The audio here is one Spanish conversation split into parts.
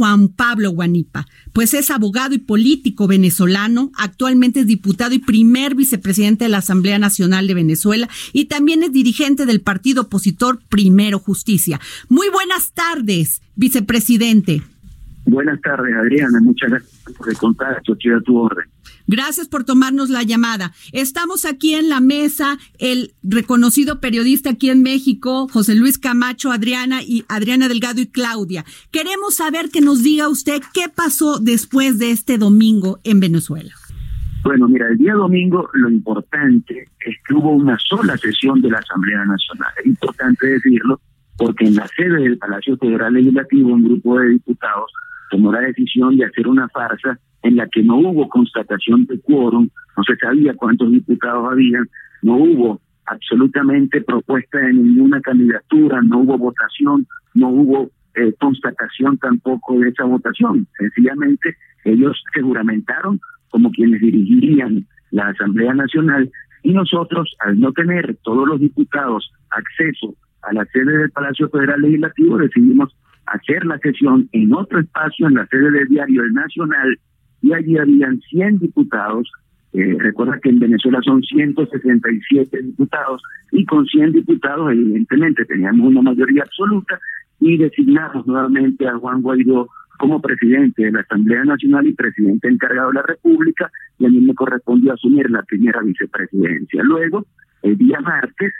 Juan Pablo Guanipa? Pues es abogado y político venezolano, actualmente es diputado y primer vicepresidente de la Asamblea Nacional de Venezuela y también es dirigente del partido opositor Primero Justicia. Muy buenas tardes, vicepresidente. Buenas tardes, Adriana. Muchas gracias por el contacto. Estoy a tu orden. Gracias por tomarnos la llamada. Estamos aquí en la mesa el reconocido periodista aquí en México, José Luis Camacho, Adriana y Adriana Delgado y Claudia. Queremos saber que nos diga usted qué pasó después de este domingo en Venezuela. Bueno, mira, el día domingo lo importante es que hubo una sola sesión de la Asamblea Nacional. Es importante decirlo porque en la sede del Palacio Federal Legislativo un grupo de diputados tomó la decisión de hacer una farsa en la que no hubo constatación de quórum, no se sabía cuántos diputados habían, no hubo absolutamente propuesta de ninguna candidatura, no hubo votación, no hubo eh, constatación tampoco de esa votación. Sencillamente ellos se juramentaron como quienes dirigirían la Asamblea Nacional y nosotros, al no tener todos los diputados acceso a la sede del Palacio Federal Legislativo, decidimos hacer la sesión en otro espacio, en la sede del diario El Nacional, y allí habían 100 diputados. Eh, recuerda que en Venezuela son 167 diputados, y con 100 diputados, evidentemente, teníamos una mayoría absoluta, y designamos nuevamente a Juan Guaidó como presidente de la Asamblea Nacional y presidente encargado de la República, y a mí me correspondió asumir la primera vicepresidencia. Luego, el día martes,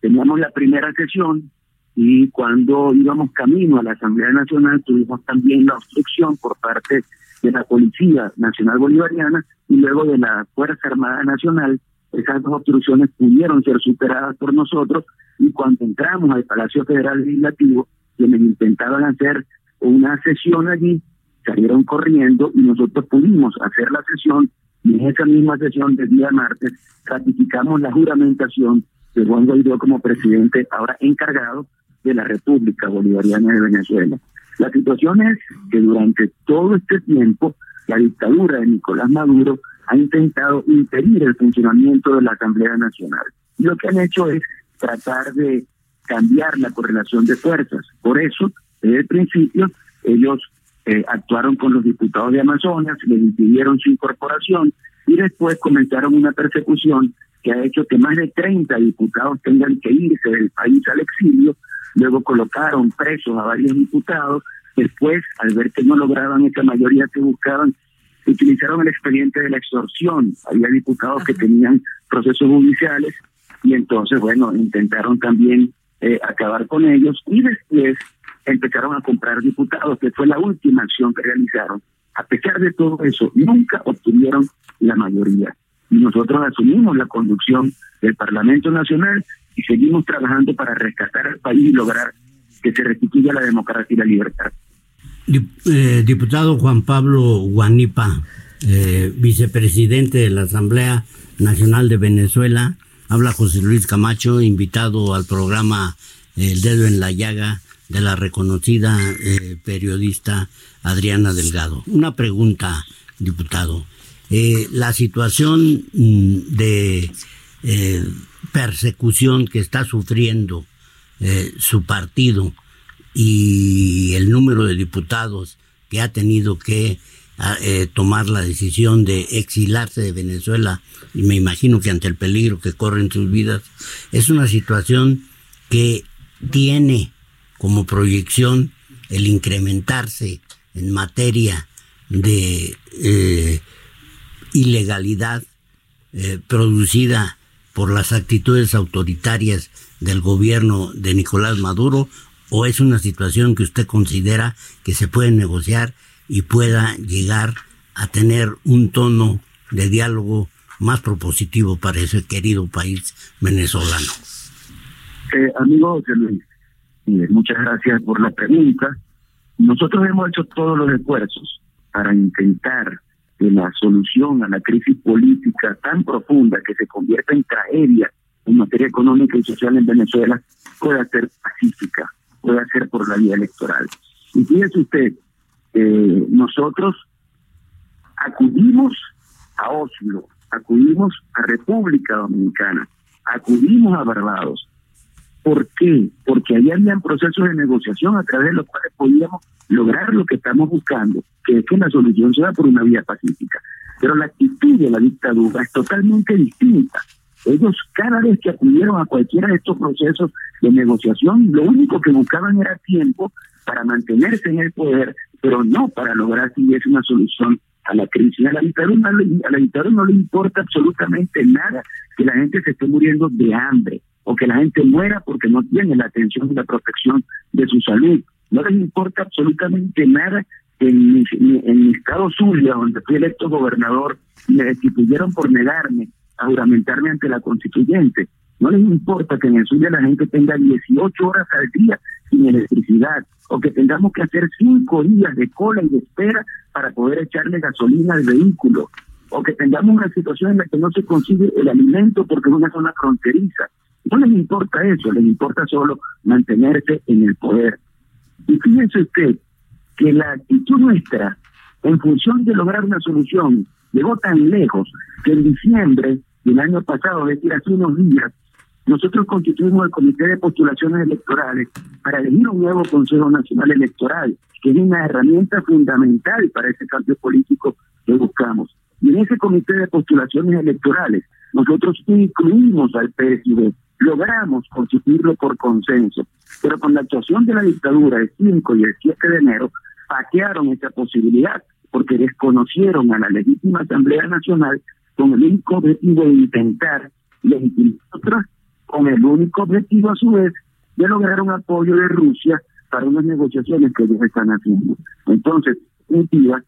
teníamos la primera sesión y cuando íbamos camino a la Asamblea Nacional tuvimos también la obstrucción por parte de la Policía Nacional Bolivariana y luego de la Fuerza Armada Nacional. Esas dos obstrucciones pudieron ser superadas por nosotros y cuando entramos al Palacio Federal Legislativo, quienes intentaban hacer una sesión allí, salieron corriendo y nosotros pudimos hacer la sesión y en esa misma sesión del día martes ratificamos la juramentación de Juan Guaidó como presidente ahora encargado de la República Bolivariana de Venezuela. La situación es que durante todo este tiempo la dictadura de Nicolás Maduro ha intentado impedir el funcionamiento de la Asamblea Nacional. Y lo que han hecho es tratar de cambiar la correlación de fuerzas. Por eso, desde el principio, ellos eh, actuaron con los diputados de Amazonas, les impidieron su incorporación y después comenzaron una persecución que ha hecho que más de 30 diputados tengan que irse del país al exilio luego colocaron presos a varios diputados, después, al ver que no lograban esa mayoría que buscaban, utilizaron el expediente de la extorsión, había diputados que tenían procesos judiciales y entonces, bueno, intentaron también eh, acabar con ellos y después empezaron a comprar diputados, que fue la última acción que realizaron. A pesar de todo eso, nunca obtuvieron la mayoría. Y nosotros asumimos la conducción del Parlamento Nacional y seguimos trabajando para rescatar al país y lograr que se restituya la democracia y la libertad. Eh, diputado Juan Pablo Guanipa, eh, vicepresidente de la Asamblea Nacional de Venezuela, habla José Luis Camacho, invitado al programa El Dedo en la Llaga de la reconocida eh, periodista Adriana Delgado. Una pregunta, diputado. la situación mm, de persecución que está sufriendo eh, su partido y el número de diputados que ha tenido que ah, eh, tomar la decisión de exilarse de Venezuela, y me imagino que ante el peligro que corren sus vidas, es una situación que tiene como proyección el incrementarse en materia de eh, ilegalidad producida por las actitudes autoritarias del gobierno de Nicolás Maduro o es una situación que usted considera que se puede negociar y pueda llegar a tener un tono de diálogo más propositivo para ese querido país venezolano? Eh, amigo José Luis, muchas gracias por la pregunta. Nosotros hemos hecho todos los esfuerzos para intentar que la solución a la crisis política tan profunda que se convierte en tragedia en materia económica y social en Venezuela pueda ser pacífica, pueda ser por la vía electoral. Y fíjese usted, eh, nosotros acudimos a Oslo, acudimos a República Dominicana, acudimos a Barbados. ¿Por qué? Porque ahí habían procesos de negociación a través de los cuales podíamos lograr lo que estamos buscando, que es que la solución sea por una vía pacífica. Pero la actitud de la dictadura es totalmente distinta. Ellos cada vez que acudieron a cualquiera de estos procesos de negociación, lo único que buscaban era tiempo para mantenerse en el poder, pero no para lograr si es una solución a la crisis. A la, dictadura, a la dictadura no le importa absolutamente nada que la gente se esté muriendo de hambre o que la gente muera porque no tiene la atención y la protección de su salud. No les importa absolutamente nada que en mi, en mi estado Zulia, donde fui electo gobernador, me destituyeron por negarme a juramentarme ante la constituyente. No les importa que en el Zulia la gente tenga 18 horas al día sin electricidad o que tengamos que hacer cinco días de cola y de espera para poder echarle gasolina al vehículo o que tengamos una situación en la que no se consigue el alimento porque es una zona fronteriza. No les importa eso, les importa solo mantenerse en el poder. Y fíjense usted que la actitud nuestra, en función de lograr una solución, llegó tan lejos que en diciembre del año pasado, es decir, hace unos días, nosotros constituimos el Comité de Postulaciones Electorales para elegir un nuevo Consejo Nacional Electoral, que es una herramienta fundamental para ese cambio político que buscamos. Y en ese Comité de Postulaciones Electorales, nosotros incluimos al PSV, logramos constituirlo por consenso, pero con la actuación de la dictadura el 5 y el 7 de enero, patearon esa posibilidad porque desconocieron a la legítima Asamblea Nacional con el único objetivo de intentar legitimar otras, con el único objetivo a su vez de lograr un apoyo de Rusia para unas negociaciones que ellos están haciendo. Entonces, un día,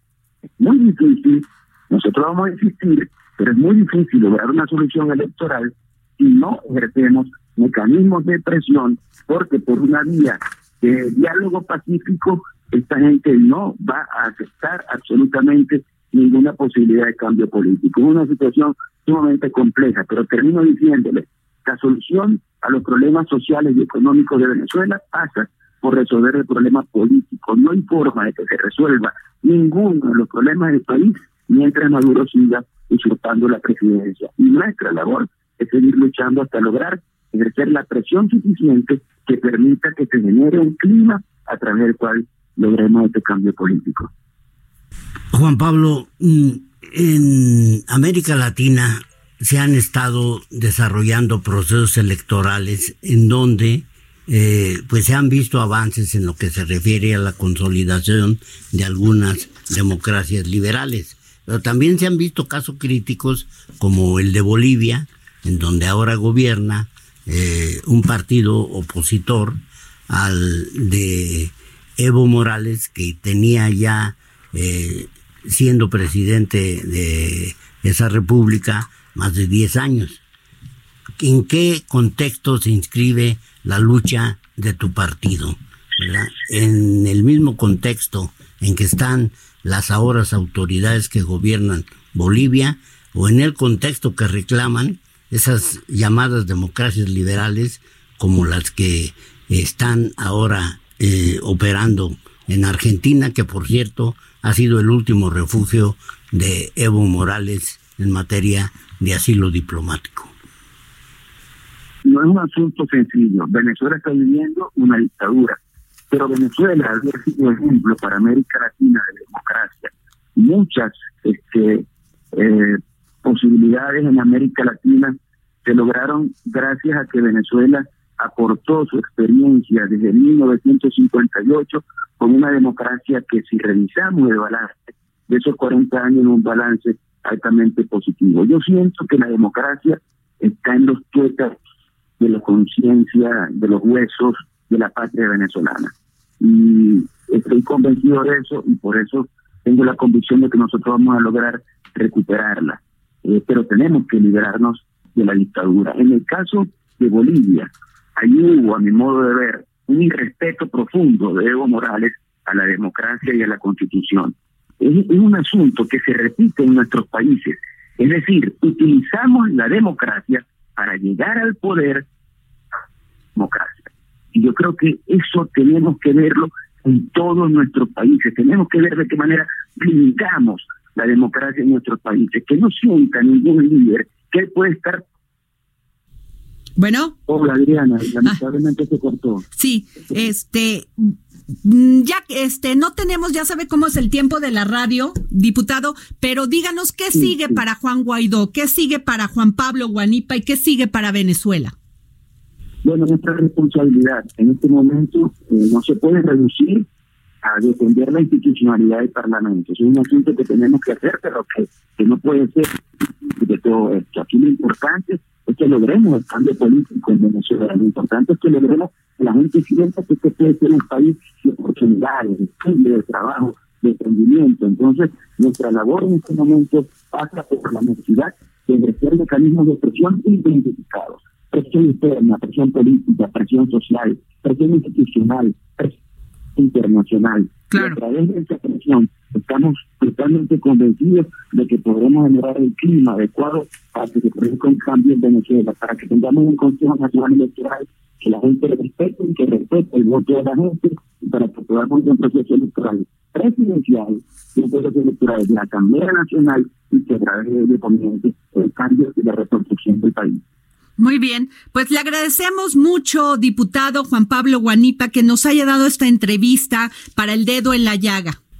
muy difícil, nosotros vamos a insistir, pero es muy difícil lograr una solución electoral si no ejercemos mecanismos de presión, porque por una vía de diálogo pacífico, esta gente no va a aceptar absolutamente ninguna posibilidad de cambio político. Es una situación sumamente compleja, pero termino diciéndole, la solución a los problemas sociales y económicos de Venezuela pasa por resolver el problema político. No hay forma de que se resuelva ninguno de los problemas del país mientras Maduro siga usurpando la presidencia. Y nuestra labor es seguir luchando hasta lograr ejercer la presión suficiente que permita que se genere un clima a través del cual logremos este cambio político. Juan Pablo, mm, en América Latina se han estado desarrollando procesos electorales en donde eh, pues se han visto avances en lo que se refiere a la consolidación de algunas democracias liberales. Pero también se han visto casos críticos como el de Bolivia, en donde ahora gobierna eh, un partido opositor al de Evo Morales, que tenía ya, eh, siendo presidente de esa república, más de 10 años. ¿En qué contexto se inscribe la lucha de tu partido? En el mismo contexto en que están las ahora autoridades que gobiernan Bolivia o en el contexto que reclaman esas llamadas democracias liberales como las que están ahora eh, operando en Argentina, que por cierto ha sido el último refugio de Evo Morales en materia de asilo diplomático. No es un asunto sencillo. Venezuela está viviendo una dictadura, pero Venezuela había sido ejemplo para América Latina de democracia. Muchas este, eh, posibilidades en América Latina se lograron gracias a que Venezuela aportó su experiencia desde 1958 con una democracia que si revisamos el balance de esos 40 años un balance altamente positivo. Yo siento que la democracia está en los tuetas de la conciencia, de los huesos de la patria venezolana. Y estoy convencido de eso y por eso tengo la convicción de que nosotros vamos a lograr recuperarla. Eh, pero tenemos que liberarnos de la dictadura. En el caso de Bolivia, ahí hubo, a mi modo de ver, un irrespeto profundo de Evo Morales a la democracia y a la constitución. Es, un asunto que se repite en nuestros países. Es decir, utilizamos la democracia para llegar al poder democracia. Y yo creo que eso tenemos que verlo en todos nuestros países. Tenemos que ver de qué manera blindamos la democracia en nuestros países, que no sienta ningún líder que él puede estar bueno. Hola Adriana, lamentablemente se cortó. Sí, este, ya este no tenemos, ya sabe cómo es el tiempo de la radio, diputado, pero díganos qué sigue para Juan Guaidó, qué sigue para Juan Pablo Guanipa y qué sigue para Venezuela. Bueno, nuestra responsabilidad en este momento eh, no se puede reducir a defender la institucionalidad del Parlamento. Es un asunto que tenemos que hacer, pero que, que no puede ser de todo esto. Aquí lo importante es que logremos el cambio político en Venezuela. Lo importante es que logremos que la gente sienta que este puede ser un país de oportunidades, de estudio, de trabajo, de emprendimiento. Entonces, nuestra labor en este momento pasa por la necesidad de ejercer mecanismos de presión identificados. Presión interna, presión política, presión social, presión institucional, presión internacional. Claro. a través de esa presión estamos totalmente convencidos de que podremos generar el clima adecuado para que se produzca un cambio en Venezuela, para que tengamos un Consejo Nacional Electoral que la gente respete y que respete el voto de la gente para que podamos ir un proceso electoral presidencial un proceso electoral de la Asamblea Nacional y que través de el cambio y la reconstrucción del país. Muy bien, pues le agradecemos mucho, diputado Juan Pablo Guanipa, que nos haya dado esta entrevista para el dedo en la llaga.